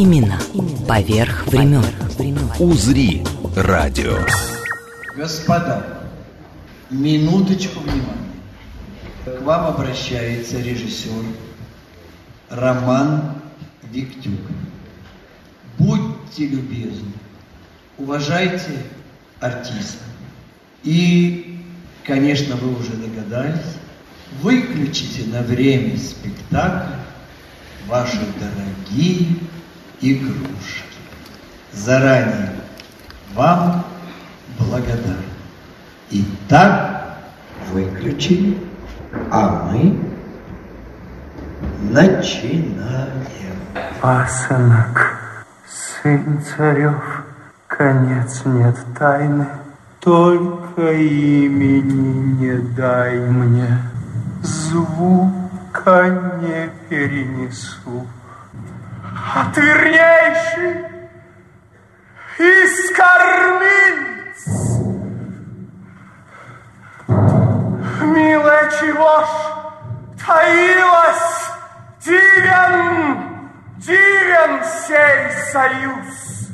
Именно поверх времен. «Узри» радио. Господа, минуточку внимания. К вам обращается режиссер Роман Виктюк. Будьте любезны, уважайте артиста. И, конечно, вы уже догадались, выключите на время спектакля ваши дорогие игрушки. Заранее вам благодарен. Итак, выключили, а мы начинаем. Пасынок, сын царев, конец нет тайны, только имени не дай мне, звука не перенесу. А ты вернейший из кормильц. Милая, чего ж таилась дивен, дивен сей союз?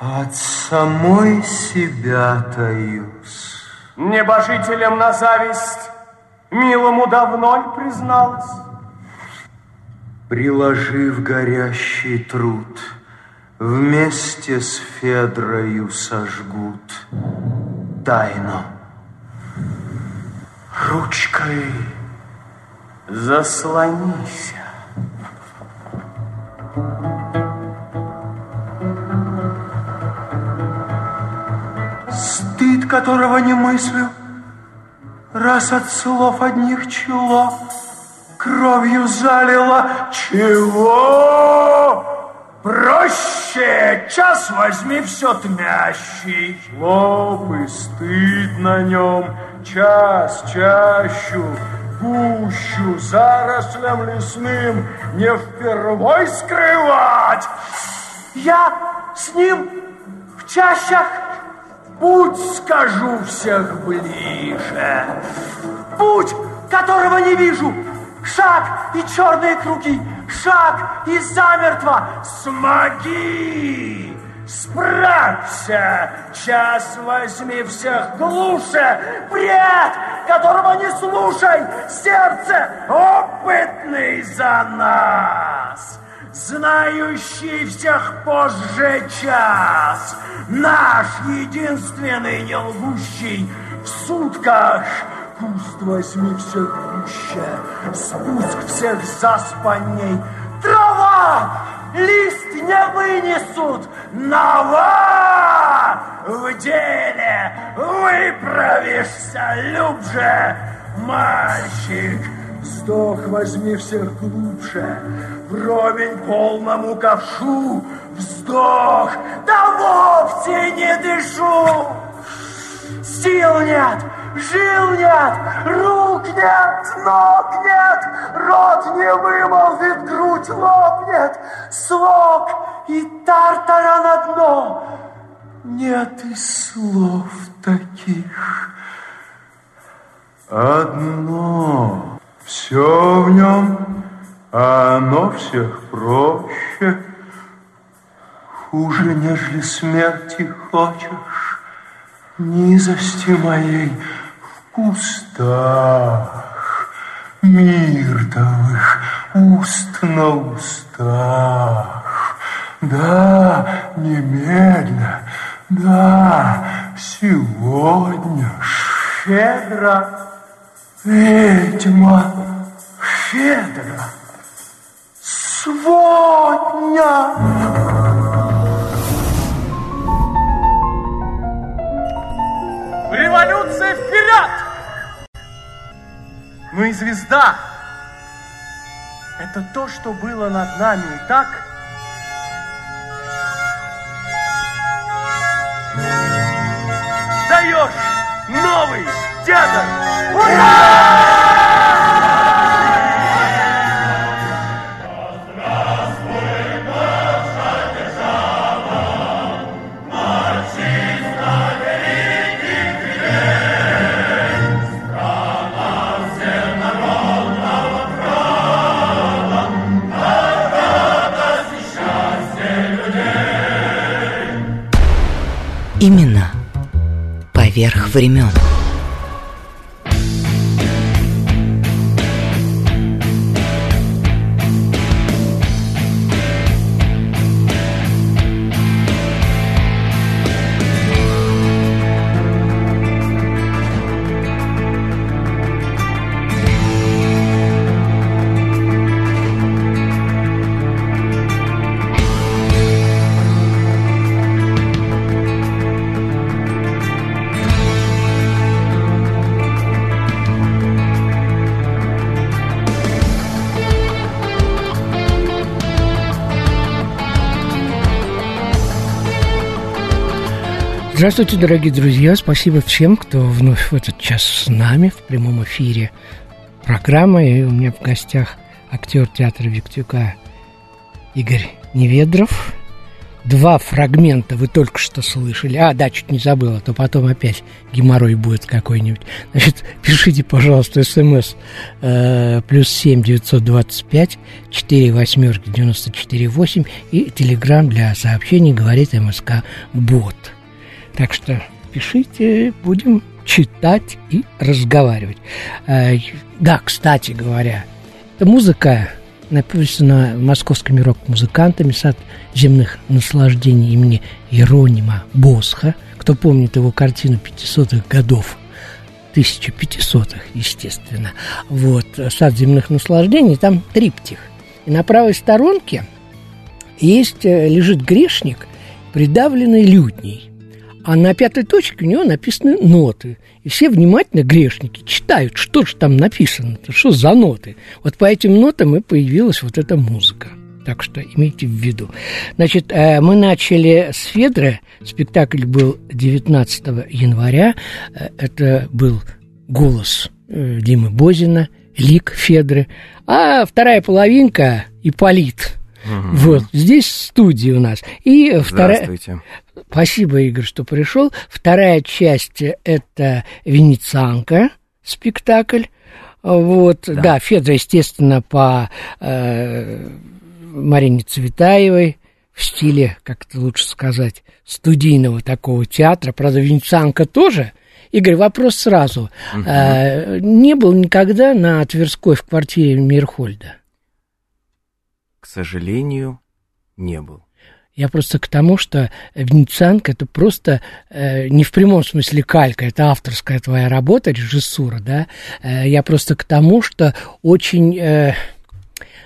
От самой себя таюсь. Небожителям на зависть милому давно ли призналась? Приложив горящий труд, Вместе с Федрою сожгут тайну. Ручкой заслонися. Стыд, которого не мыслю, раз от слов одних чело кровью залило. Чего? Проще, час возьми все тмящий. Лоб и стыд на нем, час чащу, гущу, зарослям лесным не впервой скрывать. Я с ним в чащах путь скажу всех ближе. Путь, которого не вижу, шаг и черные круги, шаг и замертво. Смоги! Справься! Час возьми всех глуше! Бред, которого не слушай! Сердце опытный за нас! Знающий всех позже час! Наш единственный не лгущий в сутках Куст возьми всех гуще, спуск всех заспанней. Трава, лист не вынесут, нова! В деле выправишься, любже, мальчик. Вздох возьми всех глубже, вровень полному ковшу, вздох, да вовсе не дышу. Сил нет, Жил нет, рук нет, ног нет, рот не вымолвит, грудь лопнет, слог и тартара на дно. Нет и слов таких. Одно, все в нем, а оно всех проще. Хуже, нежели смерти хочешь, низости моей устах, миртовых уст на устах. Да, немедля, да, сегодня щедро, ведьма, щедро, сводня. но и звезда. Это то, что было над нами и так. Даешь новый театр! Ура! Времен. Здравствуйте, дорогие друзья! Спасибо всем, кто вновь в этот час с нами в прямом эфире программы. И у меня в гостях актер театра Виктюка Игорь Неведров. Два фрагмента вы только что слышали. А, да, чуть не забыла, то потом опять геморрой будет какой-нибудь. Значит, пишите, пожалуйста, смс э, плюс семь девятьсот двадцать пять четыре восьмерки девяносто четыре восемь и телеграмм для сообщений говорит МСК Бот. Так что пишите, будем читать и разговаривать. Э, Да, кстати говоря, эта музыка написана московскими рок-музыкантами «Сад земных наслаждений» имени Иеронима Босха. Кто помнит его картину 500-х годов, 1500-х, естественно. Вот, «Сад земных наслаждений», там триптих. И на правой сторонке есть, э, лежит грешник, придавленный лютней. А на пятой точке у него написаны ноты. И все внимательно, грешники, читают, что же там написано, что за ноты. Вот по этим нотам и появилась вот эта музыка. Так что имейте в виду. Значит, э, мы начали с Федры. Спектакль был 19 января. Э, Это был голос э, Димы Бозина, лик Федры. А вторая половинка – Ипполит. Вот, здесь студия у нас. И вторая... Спасибо, Игорь, что пришел. Вторая часть – это «Венецианка» спектакль. Вот, да, да Федор, естественно, по э, Марине Цветаевой в стиле, как это лучше сказать, студийного такого театра. Правда, «Венецианка» тоже. Игорь, вопрос сразу. Мгм. Э, не был никогда на Тверской в квартире Мирхольда? К сожалению, не был. Я просто к тому, что «Венецианка» — это просто э, не в прямом смысле калька, это авторская твоя работа, режиссура, да. Э, я просто к тому, что очень... Э,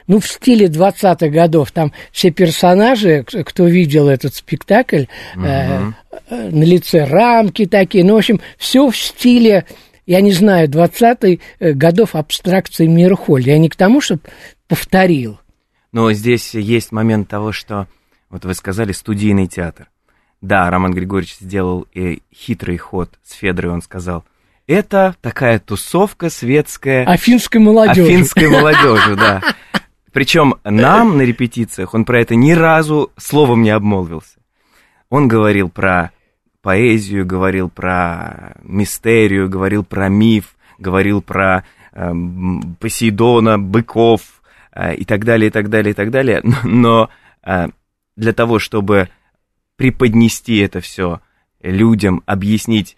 ну, в стиле 20-х годов. Там все персонажи, кто видел этот спектакль, э, э, на лице рамки такие. Ну, в общем, все в стиле, я не знаю, 20-х годов абстракции Мирхольда. Я не к тому, чтобы повторил. Но здесь есть момент того, что, вот вы сказали, студийный театр. Да, Роман Григорьевич сделал э, хитрый ход с Федорой, он сказал, это такая тусовка светская Афинской молодежи. афинской молодежи, да. Причем нам на репетициях он про это ни разу словом не обмолвился. Он говорил про поэзию, говорил про мистерию, говорил про миф, говорил про эм, Посейдона, быков э, и так далее, и так далее, и так далее. Но, но, э, для того, чтобы преподнести это все людям, объяснить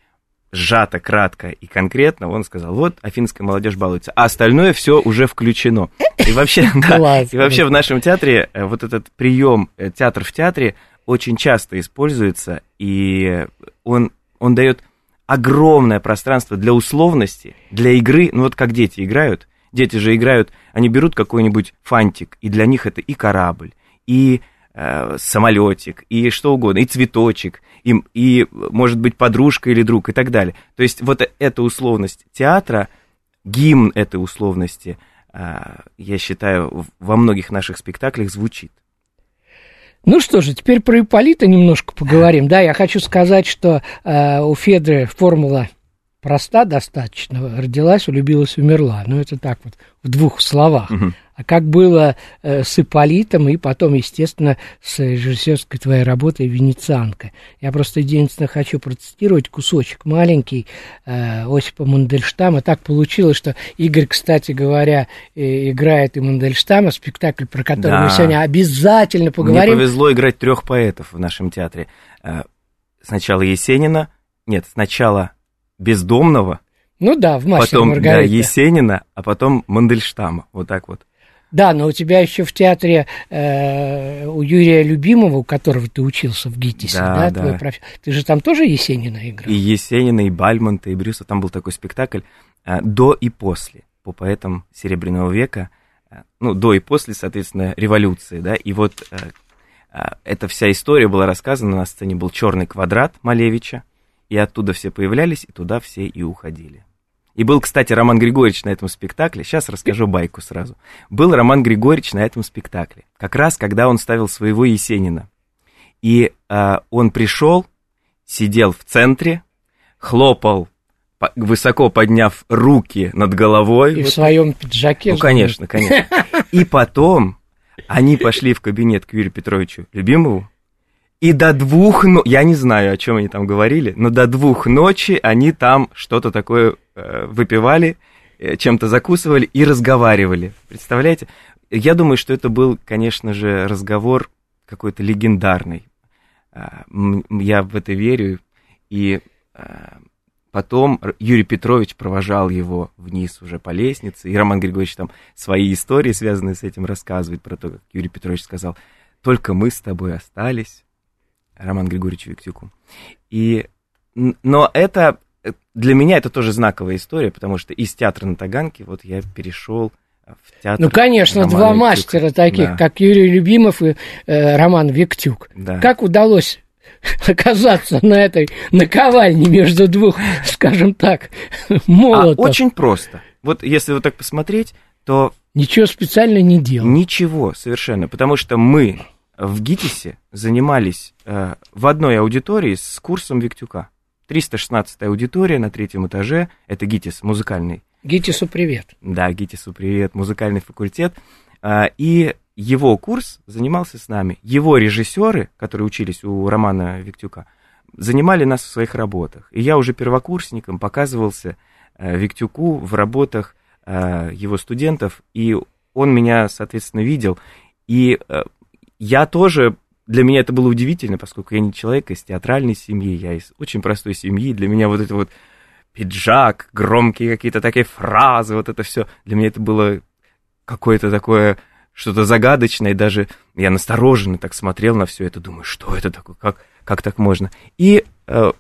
сжато, кратко и конкретно, он сказал, вот афинская молодежь балуется, а остальное все уже включено. И вообще, да, и вообще в нашем театре э, вот этот прием э, театр в театре очень часто используется, и он, он дает огромное пространство для условности, для игры, ну вот как дети играют, дети же играют, они берут какой-нибудь фантик, и для них это и корабль, и э, самолетик, и что угодно, и цветочек, и, и, может быть, подружка или друг, и так далее. То есть вот эта условность театра, гимн этой условности, э, я считаю, во многих наших спектаклях звучит. Ну что же, теперь про Ипполита немножко поговорим. Да, я хочу сказать, что э, у Федры формула проста достаточно. Родилась, улюбилась, умерла. Ну, это так вот, в двух словах. Мгм. А как было э, с Ипполитом и потом, естественно, с режиссерской твоей работой «Венецианка». Я просто единственное хочу процитировать кусочек маленький э, Осипа Мандельштама. Так получилось, что Игорь, кстати говоря, э, играет и Мандельштама, спектакль, про который Да. мы сегодня обязательно Мне поговорим. повезло играть трех поэтов в нашем театре. Сначала Есенина, нет, сначала Бездомного, Ну да, в «Мастере потом да, Маргарите». Есенина, а потом Мандельштама. Вот так вот. Да, но у тебя еще в театре э, у Юрия Любимого, у которого ты учился в ГИТИСе, Да, да, да. твой профи- Ты же там тоже Есенина играл? И Есенина, и Бальмонта, и Брюса. Там был такой спектакль э, до и после, по поэтам Серебряного века. Э, Ну, до и после, соответственно, революции, да. И вот э, э, эта вся история была рассказана, на сцене был черный квадрат Малевича, и оттуда все появлялись, и туда все и уходили. И был, кстати, Роман Григорьевич на этом спектакле. Сейчас расскажу байку сразу. Был Роман Григорьевич на этом спектакле. Как раз, когда он ставил своего Есенина. И э, он пришел, сидел в центре, хлопал, по- высоко подняв руки над головой. И в Вот своем пиджаке. ну, конечно, конечно. И потом они пошли в кабинет к Юрию Петровичу Любимову, и до двух ночи, я не знаю, о чем они там говорили, но до двух ночи они там что-то такое выпивали, э, чем-то закусывали и разговаривали. Представляете? Я думаю, что это был, конечно же, разговор какой-то легендарный. А, Я в это верю. И а, потом Юрий Петрович провожал его вниз уже по лестнице, и Роман Григорьевич там свои истории, связанные с этим, рассказывает про то, как Юрий Петрович сказал, только мы с тобой остались, Роман Григорьевич Виктюку. И, но это, э, для меня это тоже знаковая история, потому что из театра на Таганке вот я перешел в театр Ну, конечно, Романа два Виктюка. мастера таких, Да, как Юрий Любимов и э, Роман Виктюк. да. Как удалось оказаться на этой наковальне между двух, скажем так, А, молотов? очень просто. Вот если вот так посмотреть, то Ничего специально не делал. Ничего совершенно, потому что мы в ГИТИСе занимались э, в одной аудитории с курсом Виктюка. 316 аудитория на третьем этаже, это ГИТИС, музыкальный, Гитису привет. да, ГИТИСу привет, музыкальный факультет, А, и его курс занимался с нами. Его режиссеры, которые учились у Романа Виктюка, занимали нас в своих работах. И я уже первокурсником показывался э, Виктюку в работах э, его студентов, и он меня, соответственно, видел. И э, я тоже, для меня это было удивительно, поскольку я не человек из театральной семьи, я из очень простой семьи, для меня вот это вот пиджак, громкие какие-то такие фразы, вот это все, для меня это было какое-то такое что-то загадочное, и даже я настороженно так смотрел на все это, думаю, что это такое, как, как так можно. И, э,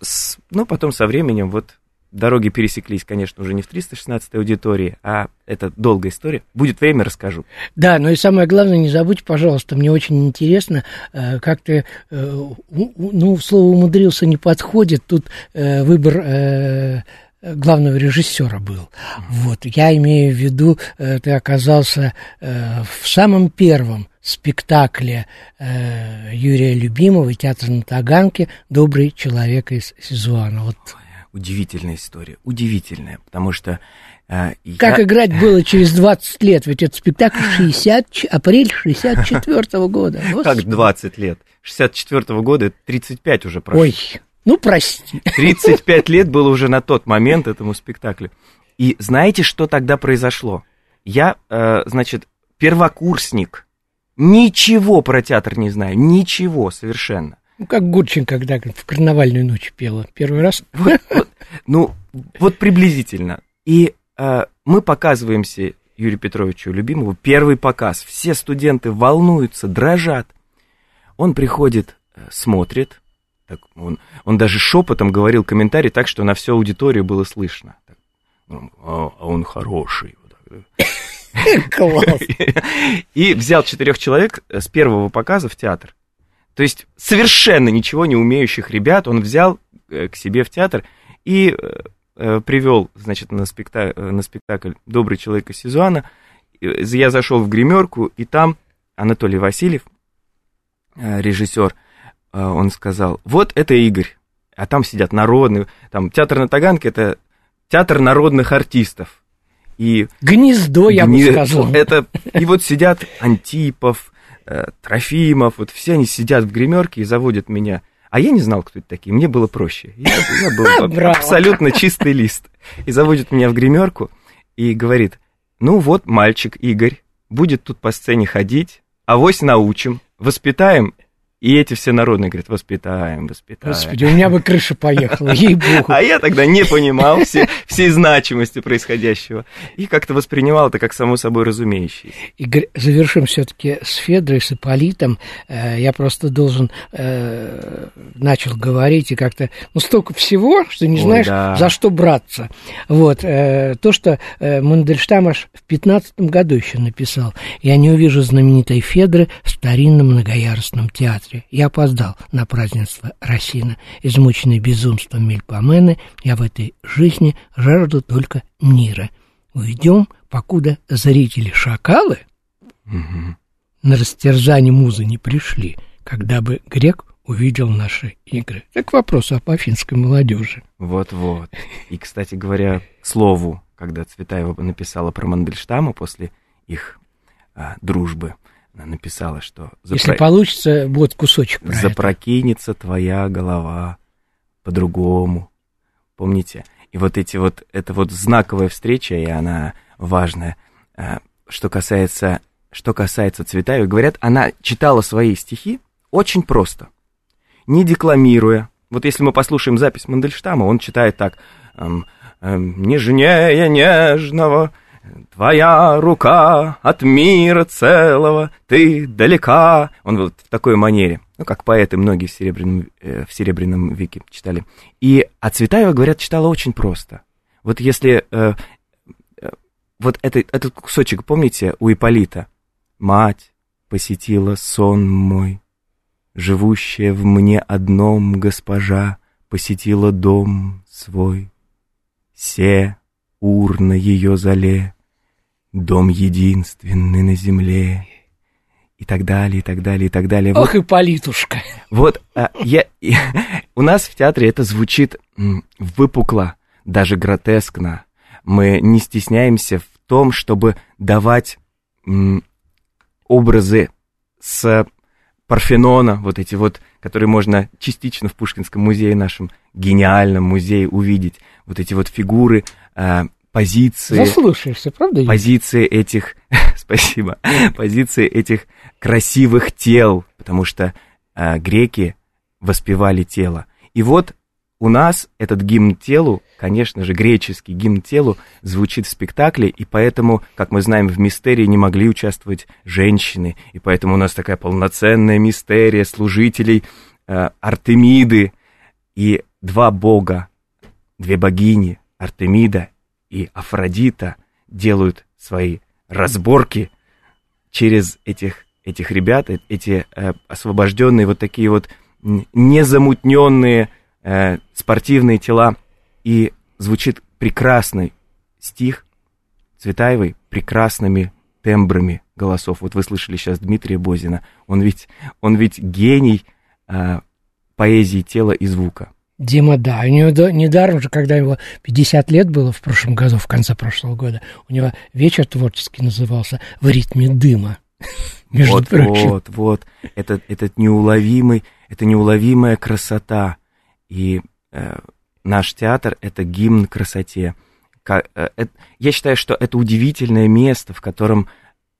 ну, потом со временем вот дороги пересеклись, конечно, уже не в 316 аудитории, а это долгая история. Будет время, расскажу. Да, но и самое главное, не забудь, пожалуйста, мне очень интересно, э, как ты, э, ну, слово умудрился не подходит, тут э, выбор главного режиссера был. Вот, я имею в виду, ты оказался в самом первом спектакле Юрия Любимого театра на Таганке «Добрый человек из Сизуана». Вот Удивительная история, удивительная, потому что э, как я- играть было через 20 лет, ведь это спектакль 60, ч- апрель 64 года. Как Господи. 20 лет? 64 года, это 35 уже прошло. Ой, ну прости. 35 лет было уже на тот момент этому спектаклю. И знаете, что тогда произошло? Я, э, значит, первокурсник, ничего про театр не знаю, ничего совершенно. Ну, как Гурчин, когда в карнавальную ночь пела. Первый раз. Вот, вот, ну, вот приблизительно. И э, мы показываемся Юрию Петровичу Любимову, первый показ. Все студенты волнуются, дрожат. Он приходит, э, смотрит, так, он, он даже шепотом говорил комментарий так, что на всю аудиторию было слышно. Так, ну, а, а он хороший. Класс. И взял четырех человек с первого показа в театр. То есть совершенно ничего не умеющих ребят он взял э, к себе в театр и э, э, привел, значит, на, спекта- на спектакль «Добрый человек из Сизуана». Я зашел в гримерку, и там Анатолий Васильев, режиссер, он сказал, вот это Игорь, а там сидят народные, там театр на Таганке, это театр народных артистов. И Гнездо, я бы сказал. Это, и вот сидят Антипов, Трофимов, вот все они сидят в гримерке и заводят меня. А я не знал, кто это такие, мне было проще. Я, я был Браво. абсолютно чистый лист. И заводит меня в гримерку и говорит, ну вот мальчик Игорь будет тут по сцене ходить, авось научим, воспитаем. И эти все народные говорят, воспитаем, воспитаем. Господи, у меня бы крыша поехала, ей-богу. А я тогда не понимал все, всей значимости происходящего. И как-то воспринимал это как само собой разумеющееся. Игорь, завершим все-таки с Федрой, с Ипполитом. Э, Я просто должен, э, начал говорить, и как-то, ну, столько всего, что не Ой, знаешь, да. за что браться. Вот, э, то, что Мандельштам аж в пятнадцатом году еще написал. «Я не увижу знаменитой Федры в старинном многоярусном театре. Я опоздал на празднество Росина. Измученный безумством Мельпомены, я в этой жизни жажду только мира. Уйдем, покуда зрители-шакалы на растерзание музы не пришли, когда бы грек увидел наши игры. Это к вопросу о афинской молодежи. Вот-вот. И, кстати говоря, к слову, когда Цветаева написала про Мандельштама после их а, дружбы, написала, что Если запро- получится, будет кусочек про это. запрокинется твоя голова по-другому. Помните? И вот эти вот, это вот знаковая встреча, и она важная. А, Что касается, что касается Цветаевой, говорят, она читала свои стихи очень просто, не декламируя. Вот если мы послушаем запись Мандельштама, он читает так, «Нежнее нежного, твоя рука от мира целого, ты далека». Он вот в такой манере, ну, как поэты многие в Серебряном, э, в Серебряном веке читали. И, а Цветаева, говорят, читала очень просто. Вот если, э, э, вот это, этот кусочек, помните, у Иполита? «Мать посетила сон мой, живущая в мне одном госпожа посетила дом свой. Се урна ее зале, дом единственный на земле. И так далее, и так далее, и так далее. Вот Ох и политушка. вот а, я, и- у нас в театре это звучит выпукло, даже гротескно. Мы не стесняемся в том, чтобы давать м, образы с Парфенона, вот эти вот, которые можно частично в Пушкинском музее, нашем гениальном музее увидеть. Вот эти вот фигуры, а, позиции Заслушаешься, правда? Позиции этих, спасибо, позиции этих красивых тел, потому что а, греки воспевали тело. И вот у нас этот гимн телу, конечно же, греческий гимн телу звучит в спектакле, и поэтому, как мы знаем, в мистерии не могли участвовать женщины, и поэтому у нас такая полноценная мистерия служителей э, Артемиды и два бога, две богини, Артемида и Афродита, делают свои разборки через этих, этих ребят, э- эти э, освобожденные вот такие вот незамутненные э, спортивные тела. И звучит прекрасный стих Цветаевой прекрасными тембрами голосов. Вот вы слышали сейчас Дмитрия Бозина. Он ведь, он ведь гений э, поэзии тела и звука. Дима, да, у него недаром же, когда его 50 лет было в прошлом году, в конце прошлого года, у него вечер творческий назывался «В ритме дыма». Между вот, прочим. вот, вот. Это, этот неуловимый, это неуловимая красота. И э, наш театр — это гимн красоте. Ка- э, эт- я считаю, что это удивительное место, в котором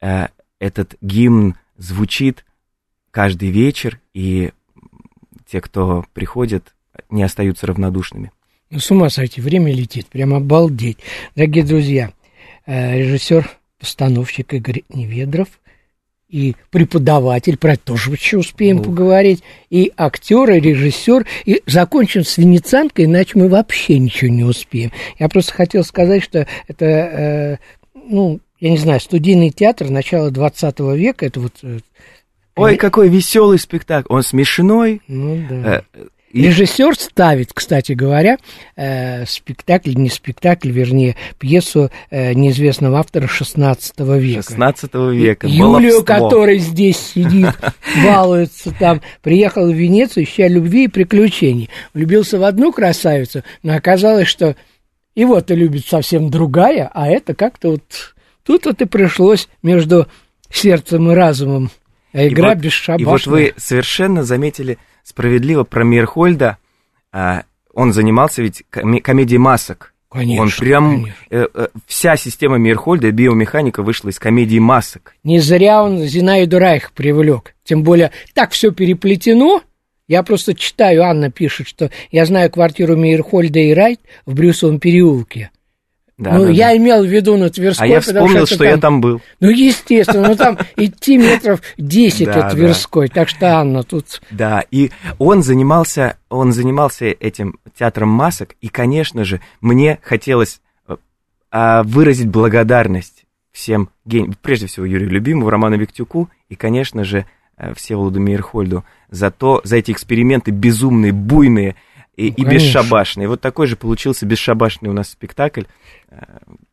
э, этот гимн звучит каждый вечер, и те, кто приходит, не остаются равнодушными. Ну, с ума сойти, время летит, прям обалдеть. Дорогие друзья, э, режиссер, постановщик Игорь Неведров и преподаватель, про это тоже еще успеем Ну. поговорить, и актер, и режиссер, и закончим с венецианкой, иначе мы вообще ничего не успеем. Я просто хотел сказать, что это, э, ну, я не знаю, студийный театр начала 20 века, это вот... э, Ой, какой веселый спектакль! Он смешной. ну, да. Режиссер ставит, кстати говоря, э, спектакль, не спектакль, вернее, пьесу э, неизвестного автора 16 века. 16 века. Юлию, баловство. который здесь сидит, балуется там, приехал в Венецию, ища любви и приключений. Влюбился в одну красавицу, но оказалось, что Его-то любит совсем другая, а это как-то вот... Тут вот и пришлось между сердцем и разумом. А игра и вот, бесшабашная. И вот вы совершенно заметили справедливо про Мирхольда. А, он занимался ведь коме- комедией масок. Конечно, он прям... конечно. э, э, вся система Мирхольда, биомеханика вышла из комедии масок. Не зря он Зинаиду Райх привлек. Тем более, так все переплетено. Я просто читаю, Анна пишет, что я знаю квартиру Мейерхольда и Райт в Брюсовом переулке. Да, ну, да, я да. имел в виду на А Тверской, я потому вспомнил, это что я там был. Ну, естественно, ну там идти метров 10 Да, от Тверской. Так что, Анна, тут Да, и он занимался, он занимался этим театром масок, и, конечно же, мне хотелось э, а, выразить благодарность всем, ген- прежде всего Юрию Любимову, Роману Виктюку и, конечно же, э, Всеволоду Мейерхольду за то, за эти эксперименты безумные, буйные и, и конечно. бесшабашные. Вот такой же получился бесшабашный у нас спектакль, э,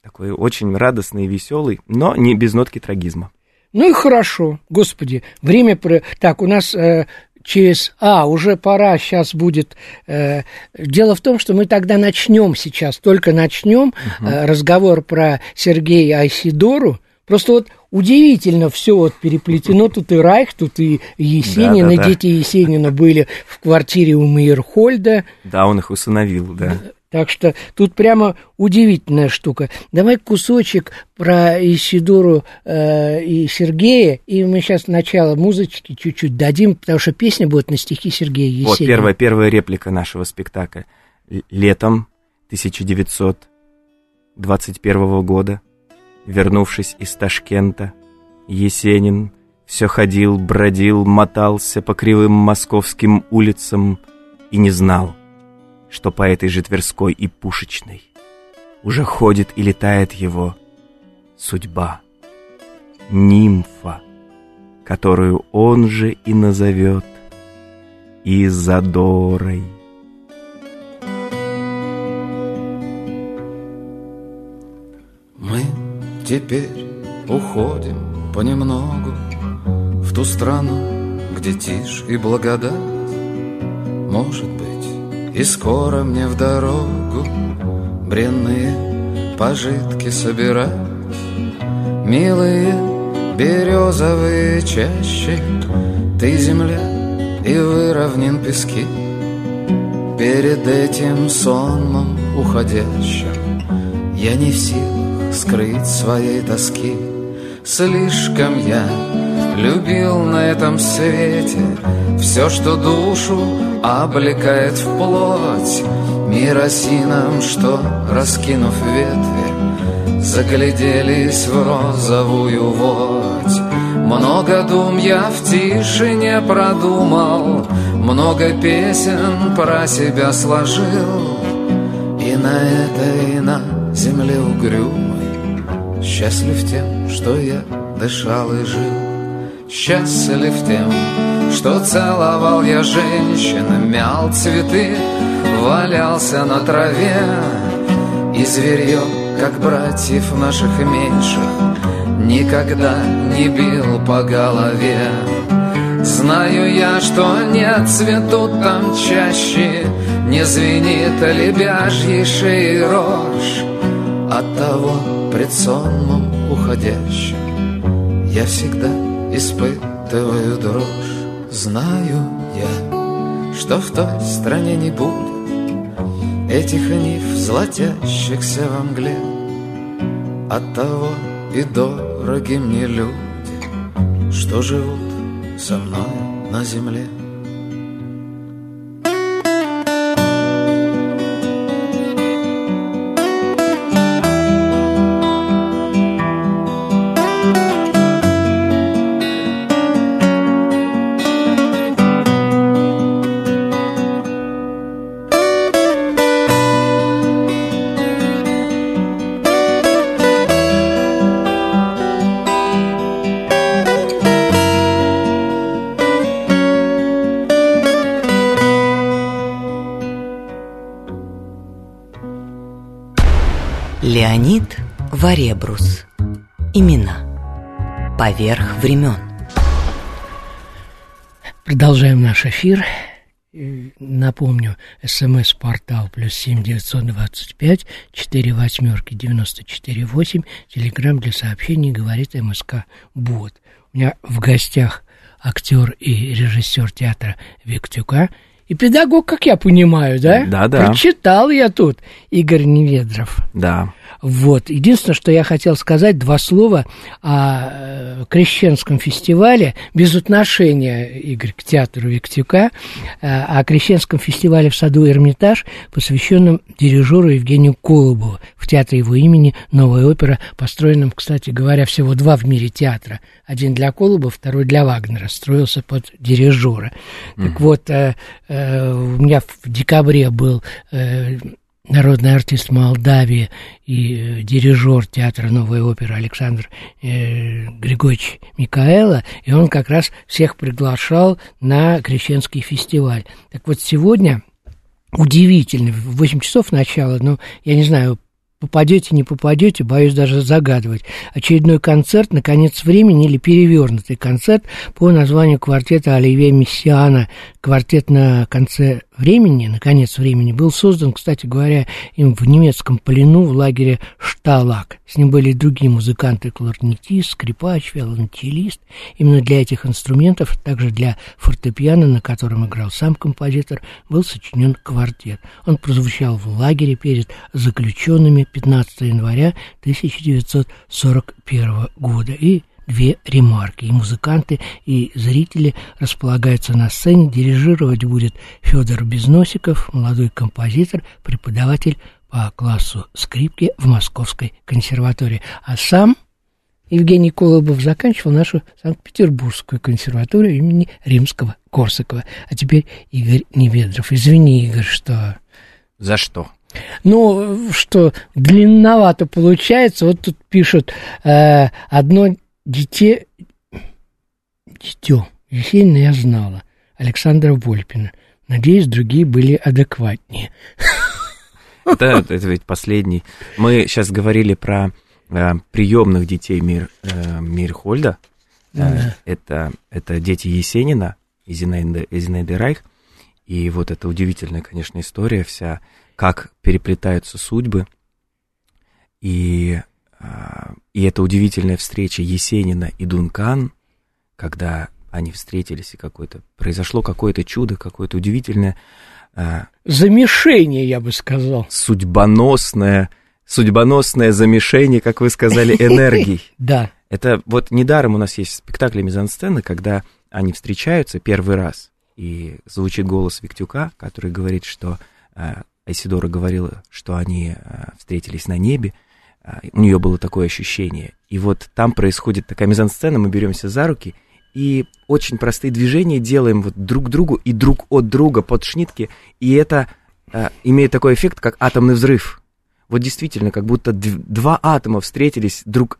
такой очень радостный и веселый, но не без нотки трагизма. Ну и хорошо, господи, время... Про... Так, у нас э, через... А, уже пора, сейчас будет... э, Дело в том, что мы тогда начнем сейчас, только начнем э, разговор про Сергея Айсидору. Просто вот удивительно все вот переплетено. Тут и Райх, тут и Есенин, и Да-да-да. дети Есенина были в квартире у Мейерхольда. Да, он их усыновил, да. Так что тут прямо удивительная штука. Давай кусочек про Исидору э, и Сергея, и мы сейчас начало музычки чуть-чуть дадим, потому что песня будет на стихи Сергея Есенина. Вот первая, первая реплика нашего спектакля. Летом 1921 года, вернувшись из Ташкента, Есенин все ходил, бродил, мотался по кривым московским улицам и не знал, что по этой же Тверской и Пушечной уже ходит и летает его судьба, нимфа, которую он же и назовет Изодорой. Теперь уходим понемногу В ту страну, где тишь и благодать. Может быть, и скоро мне в дорогу Бренные пожитки собирать. Милые березовые чащи Ты земля и выровнен пески. Перед этим сонмом уходящим я не в силах скрыть своей тоски. Слишком я любил на этом свете Все, что душу облекает в плоть. Мир осинам, что, раскинув ветви Загляделись в розовую водь. Много дум я в тишине продумал Много песен про себя сложил. И на этой на земле угрюмой Счастлив тем, что я дышал и жил. Счастлив тем, что целовал я женщин Мял цветы, валялся на траве. И зверье, как братьев наших меньших Никогда не бил по голове. Знаю я, что не цветут там чаще Не звенит лебяжьей шеи рожь От того пред сонмом уходящим Я всегда испытываю дрожь Знаю я, что в той стране не будет Этих нив, золотящихся во мгле Оттого и дороги мне люди Что живут со мной на земле. Варебрус. Имена. Поверх времен. Продолжаем наш эфир. Напомню, смс-портал плюс семь девятьсот двадцать пять четыре восьмерки девяносто четыре восемь. Телеграмм для сообщений говорит МСК Бот. У меня в гостях актер и режиссер театра Виктюка и педагог, как я понимаю, да? Да-да. Прочитал я тут Игорь Неведров. Да. Вот. Единственное, что я хотел сказать, два слова о э, крещенском фестивале, без отношения, Игорь, к театру Виктюка, э, о крещенском фестивале в саду Эрмитаж, посвященном дирижеру Евгению Колобову. В театре его имени новая опера, построенном, кстати говоря, всего два в мире театра. Один для Колобова, второй для Вагнера, строился под дирижера. Так вот, э, у меня в декабре был... народный артист Молдавии и э, дирижер театра новой оперы Александр э, Григорьевич Микаэла, и он как раз всех приглашал на Крещенский фестиваль. Так вот, сегодня удивительно, в 8 часов начала, но я не знаю, попадете, не попадете, боюсь даже загадывать. Очередной концерт на конец времени или перевернутый концерт по названию квартета Оливье Мессиана. Квартет на конце времени, на конец времени, был создан, кстати говоря, им в немецком плену в лагере Шталак. С ним были и другие музыканты, кларнетист, скрипач, виолончелист. Именно для этих инструментов, а также для фортепиано, на котором играл сам композитор, был сочинен квартет. Он прозвучал в лагере перед заключенными 15 января 1941 года. И две ремарки. И музыканты, и зрители располагаются на сцене. Дирижировать будет Федор Безносиков, молодой композитор, преподаватель по классу скрипки в Московской консерватории. А сам Евгений Колобов заканчивал нашу Санкт-Петербургскую консерваторию имени Римского Корсакова. А теперь Игорь Неведров. Извини, Игорь, что... За что? Ну, что длинновато получается. Вот тут пишут э, одно дитя... Дитё. Есенина я знала. Александра Вольпина. Надеюсь, другие были адекватнее. Это, это ведь последний. Мы сейчас говорили про э, приемных детей Мир, э, Мирхольда. Э, Да. это, это дети Есенина и Зинаиды, и Зинаиды Райх. И вот эта удивительная, конечно, история вся, как переплетаются судьбы. И, а, и эта удивительная встреча Есенина и Дункан, когда они встретились, и какое-то произошло какое-то чудо, какое-то удивительное а, Замешение, я бы сказал. судьбоносное, судьбоносное замешение, как вы сказали, энергий. Да. Это вот недаром у нас есть спектакли мизансцены, когда они встречаются первый раз, и звучит голос Виктюка, который говорит, что э, Айсидора говорила, что они э, встретились на небе, э, у нее было такое ощущение. И вот там происходит такая мизансцена, мы беремся за руки, и очень простые движения делаем вот друг к другу и друг от друга под шнитки, и это э, имеет такой эффект, как атомный взрыв. Вот действительно, как будто дв- два атома встретились друг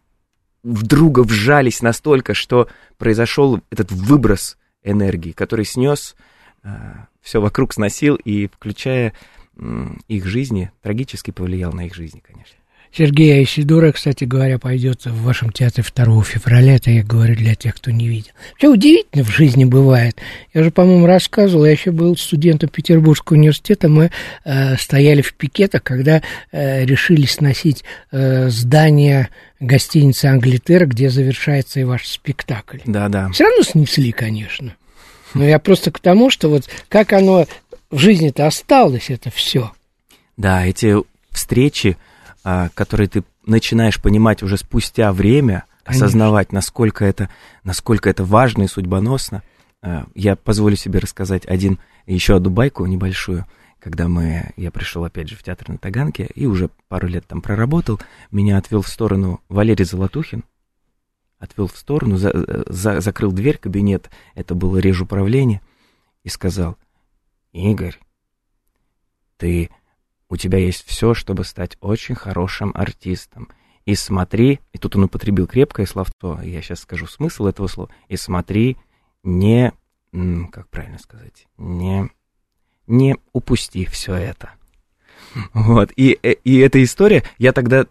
в друга вжались настолько, что произошел этот выброс энергии, который снес все вокруг, сносил и, включая их жизни, трагически повлиял на их жизни, конечно. Сергей Айсидора, кстати говоря, пойдет в вашем театре 2 февраля. Это я говорю для тех, кто не видел. Все удивительно в жизни бывает. Я же, по-моему, рассказывал, я еще был студентом Петербургского университета. Мы э, стояли в пикетах, когда э, решили сносить э, здание гостиницы Англитера, где завершается и ваш спектакль. Да-да. Все равно снесли, конечно. Но я просто к тому, что вот как оно в жизни-то осталось, это все. Да, эти встречи, а, которые ты начинаешь понимать уже спустя время, Конечно. осознавать, насколько это, насколько это важно и судьбоносно. А, Я позволю себе рассказать один, еще одну байку небольшую. Когда мы, я пришел опять же в театр на Таганке и уже пару лет там проработал, меня отвел в сторону Валерий Золотухин, отвел в сторону, за- за- закрыл дверь, кабинет, это было режуправление, и сказал, Игорь, ты, у тебя есть все, чтобы стать очень хорошим артистом. И смотри, и тут он употребил крепкое словцо, я сейчас скажу смысл этого слова, и смотри, не, как правильно сказать, не, не упусти все это. Вот, и, э, и эта история, я тогда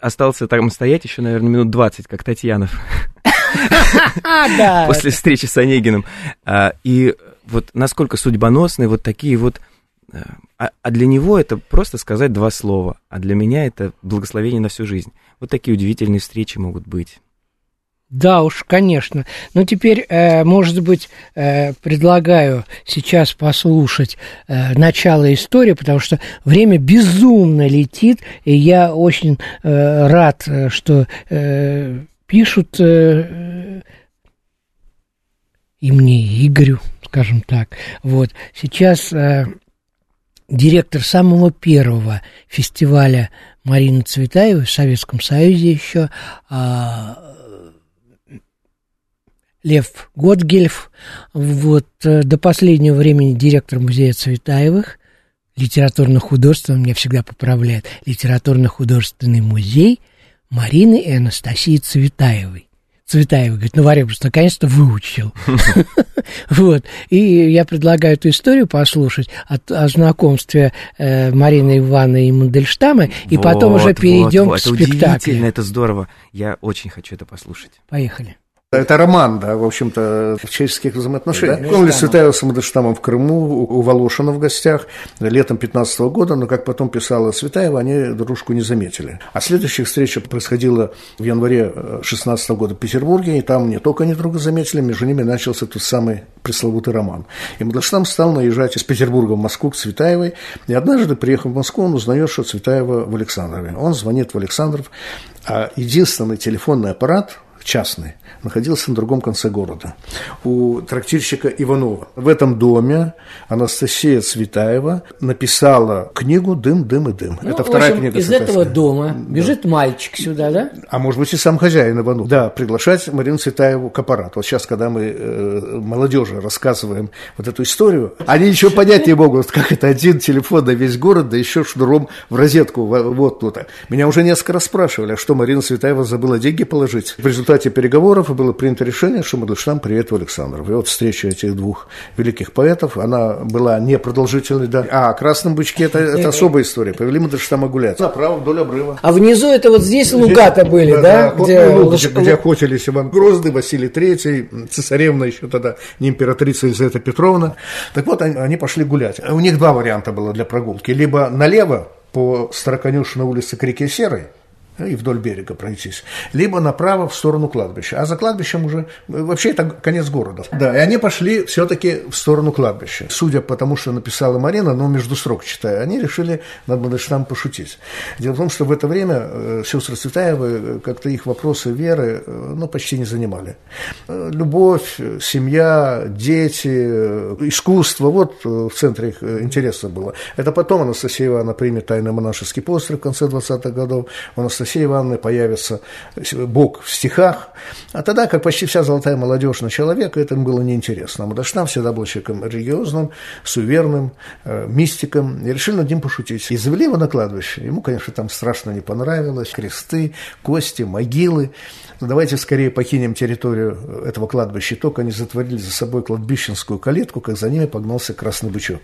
остался там стоять еще, наверное, минут 20, как Татьянов после встречи с Онегиным. А, И вот насколько судьбоносны вот такие вот... э, А, а для него это просто сказать два слова, а для меня это благословение на всю жизнь. Вот такие удивительные встречи могут быть. Да уж, конечно. Но теперь, э, может быть, э, предлагаю сейчас послушать начало истории, потому что время безумно летит, и я очень рад, что пишут и мне, и Игорю, скажем так. Вот. Сейчас э, директор самого первого фестиваля Марины Цветаевой в Советском Союзе еще а, Лев Готгельф, вот, э, до последнего времени директор музея Цветаевых, литературно-художественный, меня всегда поправляет, литературно-художественный музей Марины и Анастасии Цветаевой. Цветаева, говорит, ну, просто наконец-то выучил. Вот. И я предлагаю эту историю послушать от, о знакомстве э, Марины Ивановны и Мандельштама, и потом уже перейдем вот. к Это удивительно, спектаклю. это здорово. Я очень хочу это послушать. Поехали. Это роман, да, в общем-то, в человеческих взаимоотношениях. Познакомились Светаева с Мандельштамом в Крыму, у Волошина в гостях, летом 15 года, но, как потом писала Светаева, они дружку не заметили. А следующая встреча происходила в январе 16 года в Петербурге, и там не только они друга заметили, между ними начался тот самый пресловутый роман. И Мандельштам стал наезжать из Петербурга в Москву к Цветаевой, и однажды, приехав в Москву, он узнает, что Цветаева в Александрове. Он звонит в Александров, а единственный телефонный аппарат частный, находился на другом конце города, у трактирщика Иванова. В этом доме Анастасия Цветаева написала книгу «Дым, дым и дым». Ну, Это вторая общем, книга из этого дома бежит мальчик сюда, да? А может быть и сам хозяин Иванов. Да, приглашать Марину Цветаеву к аппарату. Вот сейчас, когда мы э, молодежи рассказываем вот эту историю, они ничего понять не могут, как это один телефон на весь город, да еще шнуром в розетку во- воткнуто. Меня уже несколько раз спрашивали, а что Марина Цветаева забыла деньги положить. В результате переговоров было принято решение, что Мандельштам приедет в Александров. И вот встреча этих двух великих поэтов, она была непродолжительной, да. А о «Красном бычке» это, это особая история. Повели Мандельштама гулять. Направо вдоль обрыва. А внизу это вот здесь луга-то были, да? Где луг, где, где охотились Иван Грозный, Василий III, цесаревна еще тогда, не императрица Елизавета Петровна. Так вот, они, они пошли гулять. У них два варианта было для прогулки. Либо налево по Староконюшной улице к реке Серой, и вдоль берега пройтись, либо направо в сторону кладбища. А за кладбищем уже, э, вообще это конец города. Да, и они пошли все-таки в сторону кладбища. Судя по тому, что написала Марина, но между строк читая, они решили над Мандельштамом пошутить. Дело в том, что в это время э, сестры Цветаевы э, как-то их вопросы веры ну, почти не занимали. Любовь, семья, дети, искусство, вот в центре их интереса было. Это потом Анастасия Ивановна примет тайный монашеский постриг в конце 20-х годов. У Ивановны появится Бог в стихах. А тогда, как почти вся золотая молодежь на человека, это им было неинтересно. Мадашнам всегда был человеком религиозным, суверенным, э, мистиком. И решили над ним пошутить. И завели его на кладбище. Ему, конечно, там страшно не понравилось. Кресты, кости, могилы. Ну, давайте скорее покинем территорию этого кладбища. И только они затворили за собой кладбищенскую калитку, как за ними погнался красный бычок.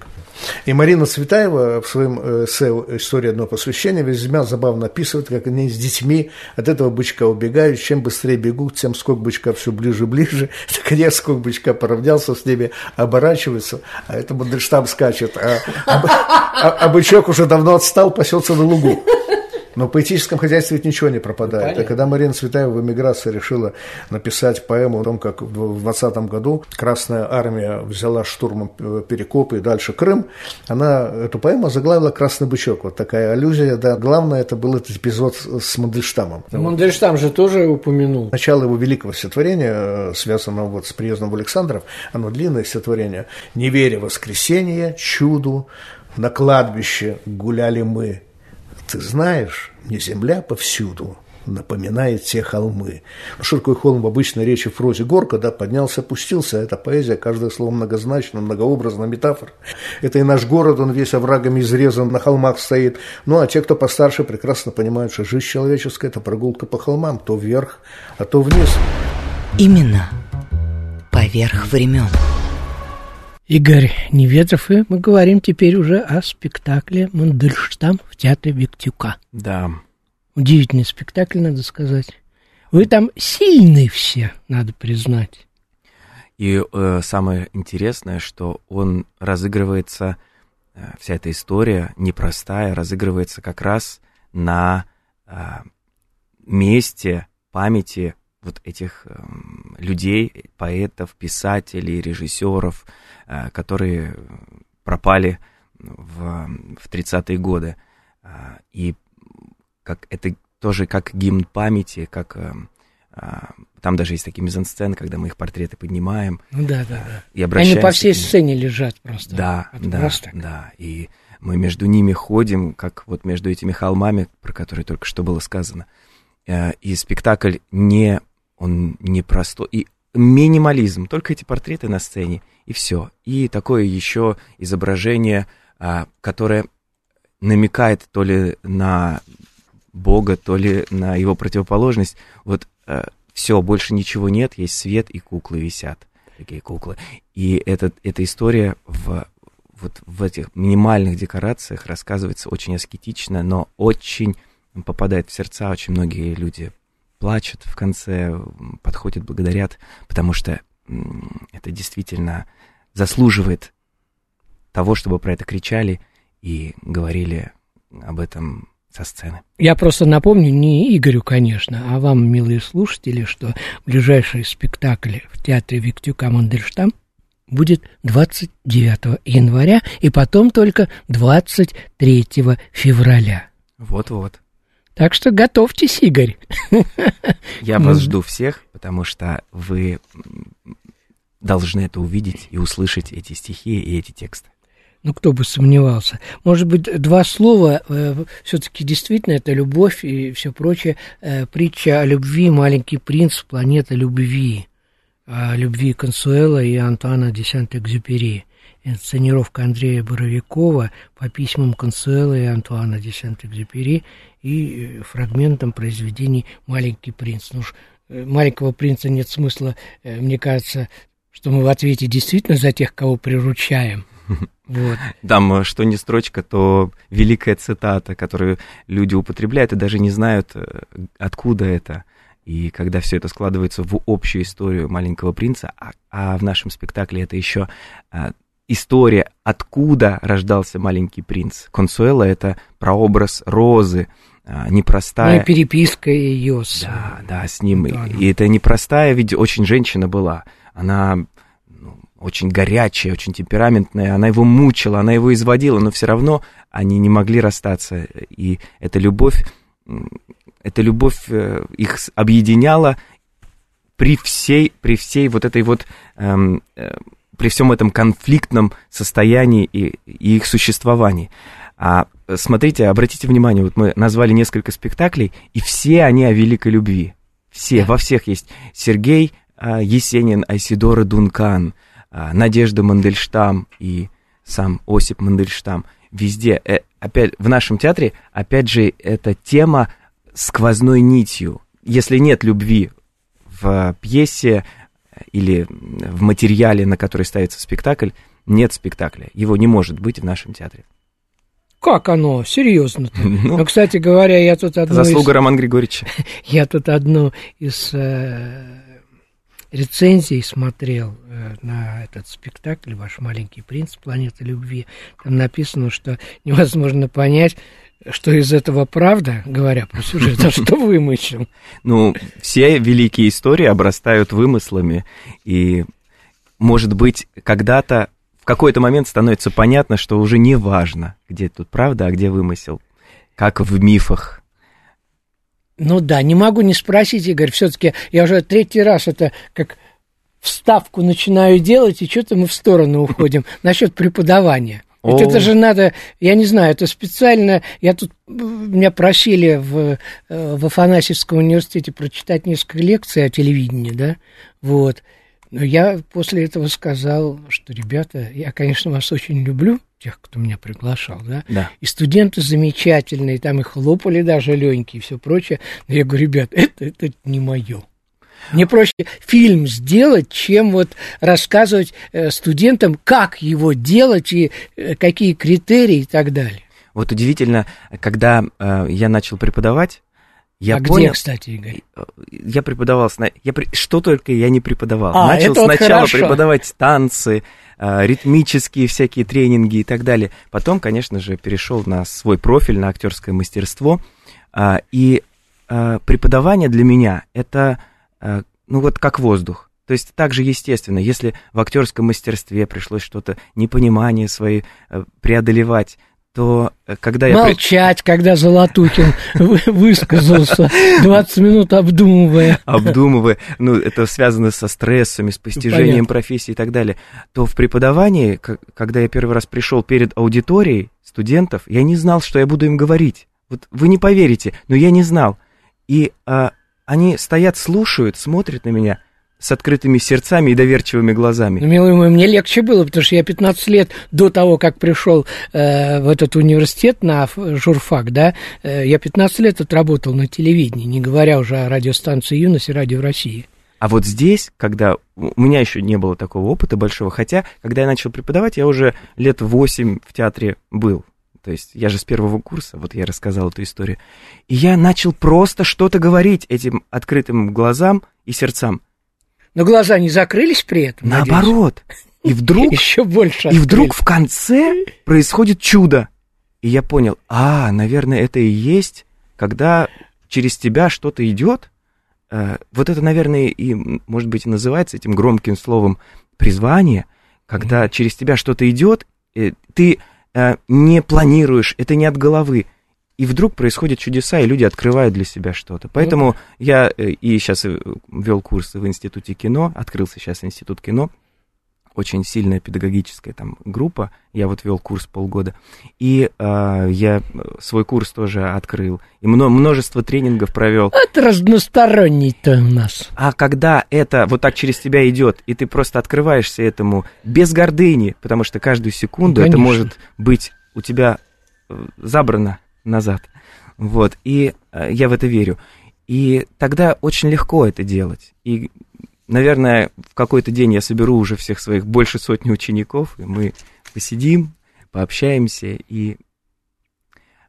И Марина Цветаева в своем э, эссе «История одного посвящения» весьма забавно описывает, как они с детьми от этого бычка убегают. Чем быстрее бегут, тем скок бычка все ближе и ближе. Наконец скок бычка поравнялся с ними, оборачивается, а это Мандельштам скачет. А, а, а- а бычок уже давно отстал, пасется на лугу. Но в поэтическом хозяйстве ведь ничего не пропадает. И когда Марина Цветаева в эмиграции решила написать поэму о том, как в 20 году Красная Армия взяла штурмом э, Перекопы и дальше Крым, она эту поэму заглавила «Красный бычок». Вот такая аллюзия. Да. Главное, это был этот эпизод с Мандельштамом. Мандельштам же тоже упомянул. Начало его великого стихотворения, э, связанного вот с приездом в Александров, оно длинное стихотворение. «Не веря в воскресенье, чуду, на кладбище гуляли мы. Ты знаешь, мне земля повсюду напоминает те холмы. Такое холм в обычной речи в прозе горка, да, поднялся, опустился, это поэзия, каждое слово многозначно, многообразно, метафор. Это и наш город, он весь оврагами изрезан, на холмах стоит. Ну, а те, кто постарше, прекрасно понимают, что жизнь человеческая – это прогулка по холмам, то вверх, а то вниз. Именно поверх времен. Игорь Неветров, и мы говорим теперь уже о спектакле «Мандельштам» в театре Виктюка. Да. Удивительный спектакль, надо сказать. Вы там сильные все, надо признать. И э, самое интересное, что он разыгрывается, э, вся эта история непростая, разыгрывается как раз на э, месте памяти вот этих э, людей, поэтов, писателей, режиссеров, э, которые пропали в, в 30-е годы. Э, и как, это тоже как гимн памяти, как... Э, э, там даже есть такие мизансцены, когда мы их портреты поднимаем. Ну да, да, да. И Они по всей сцене лежат просто. Да, Это да, просто да. И мы между ними ходим, как вот между этими холмами, про которые только что было сказано. Э, И спектакль не, он не простой. И минимализм, только эти портреты на сцене, и все. И такое еще изображение, а, которое намекает то ли на Бога, то ли на его противоположность. Вот все, больше ничего нет, есть свет и куклы висят, такие куклы. И этот, эта история в, вот в этих минимальных декорациях рассказывается очень аскетично, но очень попадает в сердца. Очень многие люди плачут в конце, подходят, благодарят, потому что это действительно заслуживает того, чтобы про это кричали и говорили об этом со сцены. Я просто напомню, не Игорю, конечно, а вам, милые слушатели, что ближайший спектакль в театре Виктюка Мандельштам будет 29 января и потом только 23 февраля. Вот-вот. Так что готовьтесь, Игорь. Я вас жду всех, потому что вы должны это увидеть и услышать эти стихи и эти тексты. Ну, кто бы сомневался. Может быть, два слова, э, все-таки действительно это любовь и все прочее. Э, притча о любви, маленький принц, планета любви. О любви Консуэла и Антуана де Сент-Экзюпери. Инсценировка Андрея Боровикова по письмам Консуэла и Антуана де Сент-Экзюпери и э, фрагментам произведений «Маленький принц». Ну уж э, «Маленького принца» нет смысла, э, мне кажется, что мы в ответе действительно за тех, кого приручаем. Вот. Там, э, что не строчка, то великая цитата, которую люди употребляют и даже не знают, э, откуда это. И когда все это складывается в общую историю маленького принца, а, а в нашем спектакле это еще а, история, откуда рождался маленький принц. Консуэла это прообраз розы, а, непростая. Ну и переписка ее с... Да, да, с ним. Да, и, и это непростая, ведь очень женщина была. Она ну, очень горячая, очень темпераментная. Она его мучила, она его изводила, но все равно они не могли расстаться. И эта любовь, эта любовь э, их объединяла при всей, при всей вот этой вот, эм, э, при всем этом конфликтном состоянии и, и их существовании. А э, смотрите, обратите внимание, вот мы назвали несколько спектаклей, и все они о великой любви. Все, во всех есть Сергей а, Есенин, Айсидора Дункан, а, Надежда Мандельштам и сам Осип Мандельштам. Везде, э, опять в нашем театре, опять же, эта тема сквозной нитью. Если нет любви в пьесе или в материале, на который ставится спектакль, нет спектакля. Его не может быть в нашем театре. Как оно? Серьезно. Ну, Ну, кстати говоря, я тут одну заслуга из, Романа Григорьевича. я тут одну из э, рецензий смотрел э, на этот спектакль «Ваш маленький принц. Планета любви». Там написано, что невозможно понять, что из этого правда, говоря про сюжет, а что вымысел. Ну, все великие истории обрастают вымыслами, и, может быть, когда-то, в какой-то момент становится понятно, что уже не важно, где тут правда, а где вымысел, как в мифах. Ну да, не могу не спросить, Игорь, все-таки я уже третий раз это как вставку начинаю делать, и что-то мы в сторону уходим насчет преподавания. Ведь О. это же надо, я не знаю, это специально, я тут, меня просили в, э, в Афанасьевском университете прочитать несколько лекций о телевидении, да, вот. Но я после этого сказал, что, ребята, я, конечно, вас очень люблю, тех, кто меня приглашал, да, Да. и студенты замечательные, там и хлопали даже Леньки и все прочее. Но я говорю, ребят, это, это не мое. Мне проще фильм сделать, чем вот рассказывать э, студентам, как его делать и э, какие критерии и так далее. Вот удивительно, когда э, я начал преподавать, Я а понял, где, кстати, Игорь? я преподавал, я что только я не преподавал. А, Начал это вот сначала хорошо. преподавать танцы, ритмические всякие тренинги и так далее. Потом, конечно же, перешел на свой профиль, на актерское мастерство. А, И преподавание для меня это, ну вот как воздух. То есть так же естественно, если в актерском мастерстве пришлось что-то, непонимание свои э, преодолевать, то э, когда я... при- Молчать, когда Золотухин вы- высказался, 20 минут обдумывая. обдумывая, ну, это связано со стрессами, с постижением Понятно. профессии и так далее, то в преподавании, когда я первый раз пришел перед аудиторией студентов, я не знал, что я буду им говорить. Вот вы не поверите, но я не знал. И а, они стоят, слушают, смотрят на меня с открытыми сердцами и доверчивыми глазами. Ну, милый мой, мне легче было, потому что я 15 лет до того, как пришел э, в этот университет на журфак, да, э, я 15 лет отработал на телевидении, не говоря уже о радиостанции «Юность» и «Радио России». А вот здесь, когда у меня еще не было такого опыта большого, хотя, когда я начал преподавать, я уже лет восемь в театре был. То есть я же с первого курса, вот я рассказал эту историю. И я начал просто что-то говорить этим открытым глазам и сердцам. Но глаза не закрылись при этом? Наоборот. И вдруг, Еще больше и вдруг в конце происходит чудо. И я понял, а, наверное, это и есть, когда через тебя что-то идет. Э, Вот это, наверное, и, может быть, и называется этим громким словом призвание, когда через тебя что-то идет, ты не планируешь, это не от головы. И вдруг происходят чудеса, и люди открывают для себя что-то. Поэтому я э, и сейчас вел курсы в Институте кино, открылся сейчас Институт кино, очень сильная педагогическая там группа. Я вот вел курс полгода. И э, я свой курс тоже открыл. И мно- множество тренингов провел. Это разносторонний-то у нас. А когда это вот так через тебя идет, и ты просто открываешься этому без гордыни, потому что каждую секунду Ну, это конечно. может быть у тебя э, забрано назад. Вот. И э, я в это верю. И тогда очень легко это делать. И, наверное, в какой-то день я соберу уже всех своих больше сотни учеников, и мы посидим, пообщаемся, и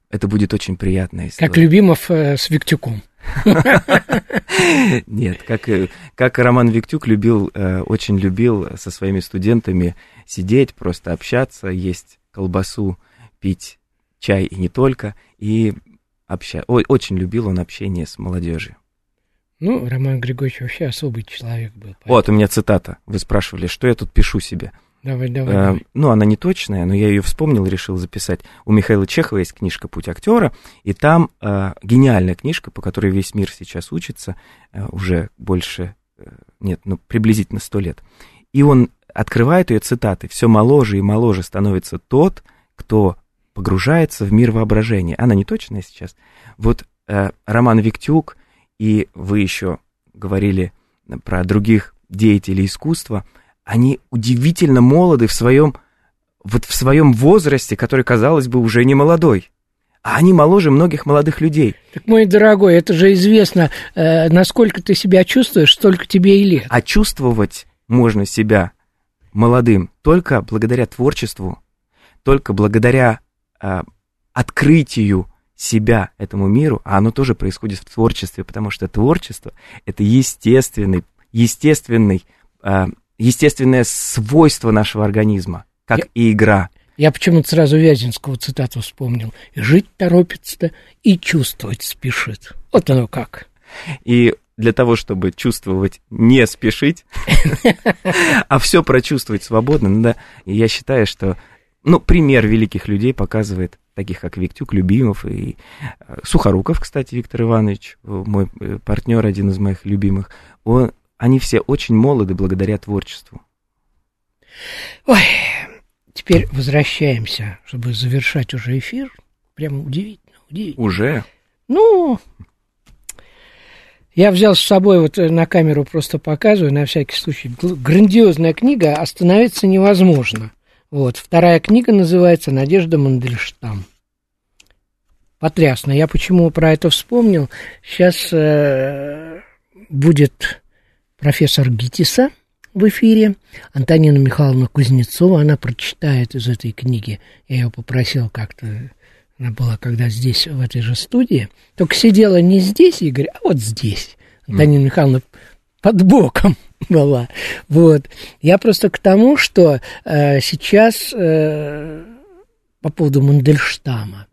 это будет очень приятная история. Как Любимов э, с Виктюком. Нет, как, э, как Роман Виктюк любил, э, очень любил со своими студентами сидеть, просто общаться, есть колбасу, пить чай и не только, и обща... Ой, очень любил он общение с молодежью. Ну, Роман Григорьевич вообще особый человек был. Вот, у меня цитата. Вы спрашивали, что я тут пишу себе. Давай, давай, Э, давай. ну, она не точная, но я ее вспомнил, решил записать. У Михаила Чехова есть книжка «Путь актера», и там э, гениальная книжка, по которой весь мир сейчас учится, э, уже больше, э, нет, ну, приблизительно сто лет. И он открывает ее цитаты. «Все моложе и моложе становится тот, кто погружается в мир воображения». Она не точная сейчас. Вот э, Роман Виктюк, и вы еще говорили про других деятелей искусства, они удивительно молоды в своем, вот в своем возрасте, который, казалось бы, уже не молодой. А они моложе многих молодых людей. Так, мой дорогой, это же известно, э, насколько ты себя чувствуешь, столько тебе и лет. А чувствовать можно себя молодым только благодаря творчеству, только благодаря а, открытию себя этому миру, а оно тоже происходит в творчестве, потому что творчество это естественный, естественный, а, естественное свойство нашего организма, как Я- и игра. Я почему-то сразу Вяземского цитату вспомнил. «И жить торопится, и чувствовать спешит». Вот оно как. И для того, чтобы чувствовать, не спешить, а все прочувствовать свободно, надо, и я считаю, что, ну, пример великих людей показывает, таких как Виктюк, Любимов и э, Сухоруков, кстати, Виктор Иванович, э, мой э, партнер, один из моих любимых, он, они все очень молоды благодаря творчеству. Ой, теперь возвращаемся, чтобы завершать уже эфир. Прямо удивительно, удивительно. Уже? Ну, я взял с собой, вот на камеру просто показываю, на всякий случай, грандиозная книга «Остановиться невозможно». Вот, вторая книга называется «Надежда Мандельштам». Потрясно. Я почему про это вспомнил? Сейчас э, будет профессор ГИТИСа в эфире, Антонина Михайловна Кузнецова, она прочитает из этой книги. Я ее попросил как-то Она была когда здесь, в этой же студии. Только сидела не здесь, Игорь, а вот здесь. Антонина Михайловна под боком была. Вот. Я просто к тому, что э, сейчас э, по поводу Мандельштама.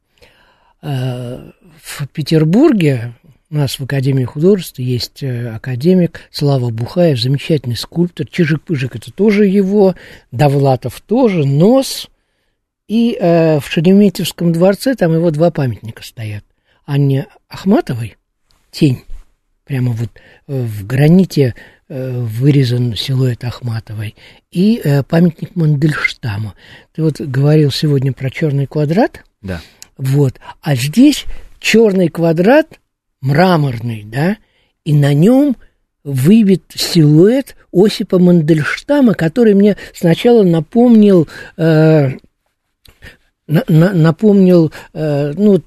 Э, в Петербурге у нас в Академии художеств есть э, академик Слава Бухаев, замечательный скульптор. Чижик-пыжик это тоже его, Довлатов тоже, Нос. И э, в Шереметьевском дворце там его два памятника стоят. Анне Ахматовой, тень, прямо вот э, в граните вырезан силуэт Ахматовой, и э, памятник Мандельштаму. Ты вот говорил сегодня про черный квадрат. Да. Вот. А здесь черный квадрат мраморный, да, и на нем выбит силуэт Осипа Мандельштама, который мне сначала напомнил, э, на, на, напомнил, э, ну,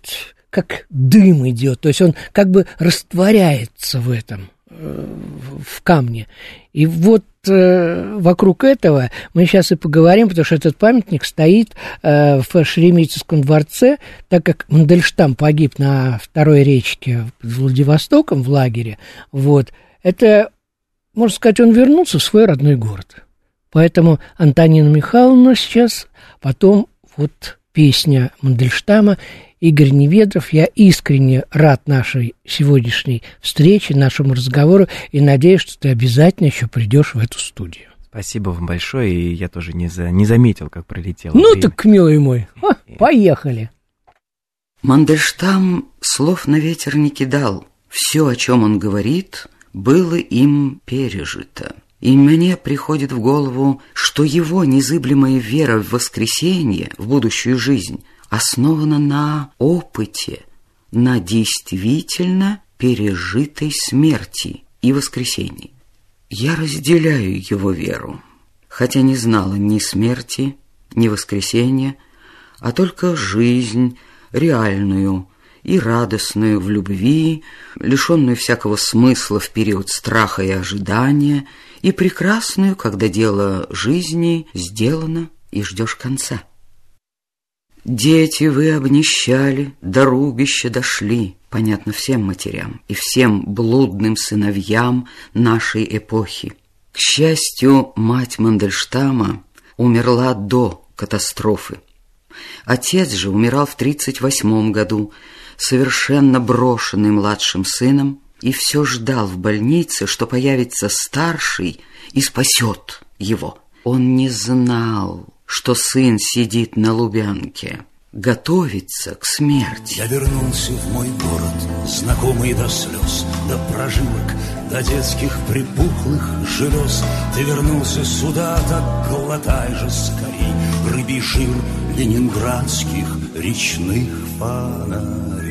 как дым идет, то есть он как бы растворяется в этом, э, в камне. И вот э, вокруг этого мы сейчас и поговорим, потому что этот памятник стоит э, в Шереметьевском дворце, так как Мандельштам погиб на второй речке под Владивостоком в лагере, вот, это, можно сказать, он вернулся в свой родной город. Поэтому Антонина Михайловна сейчас, потом вот песня Мандельштама Игорь Неведров. Я искренне рад нашей сегодняшней встрече, нашему разговору, и надеюсь, что ты обязательно еще придешь в эту студию. Спасибо вам большое, и я тоже не, за, не заметил, как пролетело Ну время. так, милый мой, а, поехали. Мандельштам слов на ветер не кидал. Все, о чем он говорит, было им пережито. И мне приходит в голову, что его незыблемая вера в воскресенье, в будущую жизнь, основана на опыте, на действительно пережитой смерти и воскресении. Я разделяю его веру, хотя не знала ни смерти, ни воскресения, а только жизнь реальную и радостную в любви, лишенную всякого смысла в период страха и ожидания, и прекрасную, когда дело жизни сделано и ждешь конца. Дети вы обнищали, до рубища дошли, понятно всем матерям и всем блудным сыновьям нашей эпохи. К счастью, мать Мандельштама умерла до катастрофы. Отец же умирал в 38 году, совершенно брошенный младшим сыном, и все ждал в больнице, что появится старший и спасет его. Он не знал, что сын сидит на Лубянке, готовится к смерти. Я вернулся в мой город, знакомый до слез, до прожилок, до детских припухлых желез. Ты вернулся сюда, так глотай же скорей рыбий жир ленинградских речных фонарей.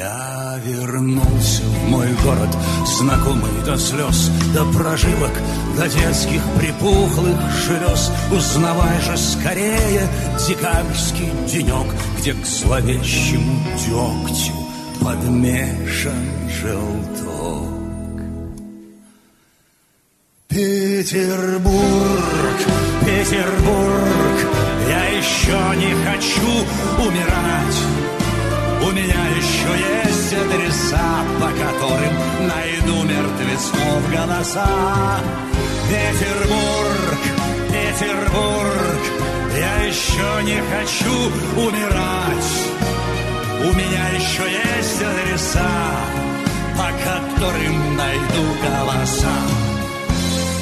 Я вернулся в мой город, знакомый до слез, до прожилок, до детских припухлых желез. Узнавай же скорее декабрьский денек, где к зловещему дегтю подмешан желток. Петербург, Петербург, я еще не хочу умирать. У меня еще есть адреса, по которым найду мертвецов голоса. Петербург, Петербург, я еще не хочу умирать. У меня еще есть адреса, по которым найду голоса.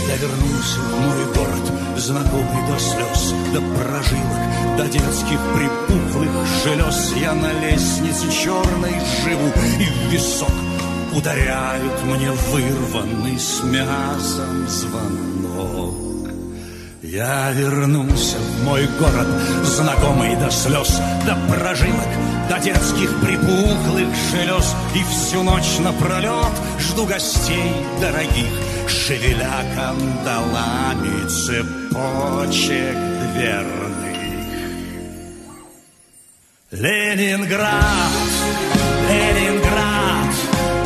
Я вернулся в мой город, знакомый до слез, до прожилок, до детских припухлых желез. Я на лестнице черной живу, и в висок ударяют мне вырванный с мясом звонок. Я вернулся в мой город, знакомый до слез, до прожилок, до детских припухлых желез. И всю ночь напролет жду гостей дорогих, Шевеля кандалами цепочек дверных Ленинград, Ленинград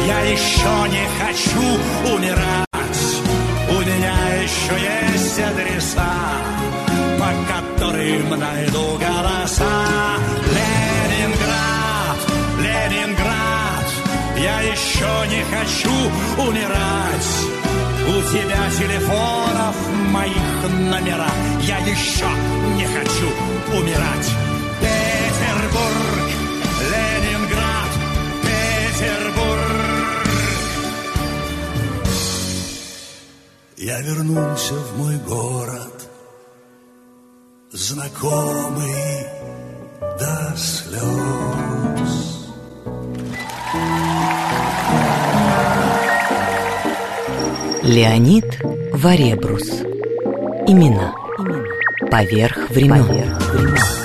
Я еще не хочу умирать. У меня еще есть адреса По которым найду голоса. Ленинград, Ленинград Я еще не хочу умирать. У тебя телефонов моих номера. Я еще не хочу умирать. Петербург, Ленинград, Петербург. Я вернулся в мой город, знакомый до слез. Леонид Варебрус. Имена. Поверх времен. Поверх времен.